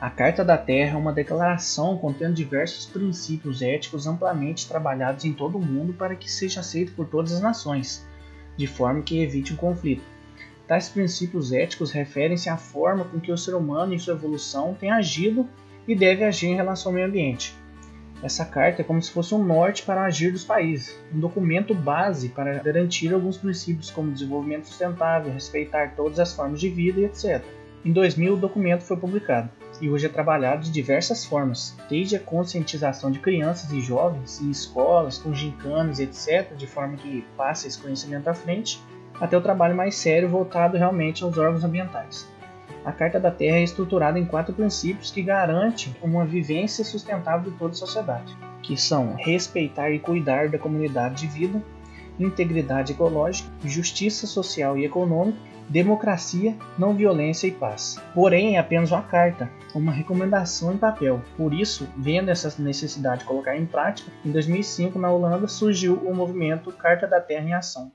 A Carta da Terra é uma declaração contendo diversos princípios éticos amplamente trabalhados em todo o mundo para que seja aceito por todas as nações, de forma que evite um conflito. Tais princípios éticos referem-se à forma com que o ser humano em sua evolução tem agido e deve agir em relação ao meio ambiente. Essa carta é como se fosse um norte para agir dos países, um documento base para garantir alguns princípios como desenvolvimento sustentável, respeitar todas as formas de vida e etc. Em 2000, o documento foi publicado e hoje é trabalhado de diversas formas, desde a conscientização de crianças e jovens em escolas, com gincanas, etc., de forma que passe esse conhecimento à frente, até o trabalho mais sério voltado realmente aos órgãos ambientais. A Carta da Terra é estruturada em quatro princípios que garantem uma vivência sustentável de toda a sociedade, que são respeitar e cuidar da comunidade de vida, integridade ecológica, justiça social e econômica democracia, não violência e paz. Porém, é apenas uma carta, uma recomendação em papel. Por isso, vendo essa necessidade de colocar em prática, em 2005 na Holanda surgiu o movimento Carta da Terra em Ação,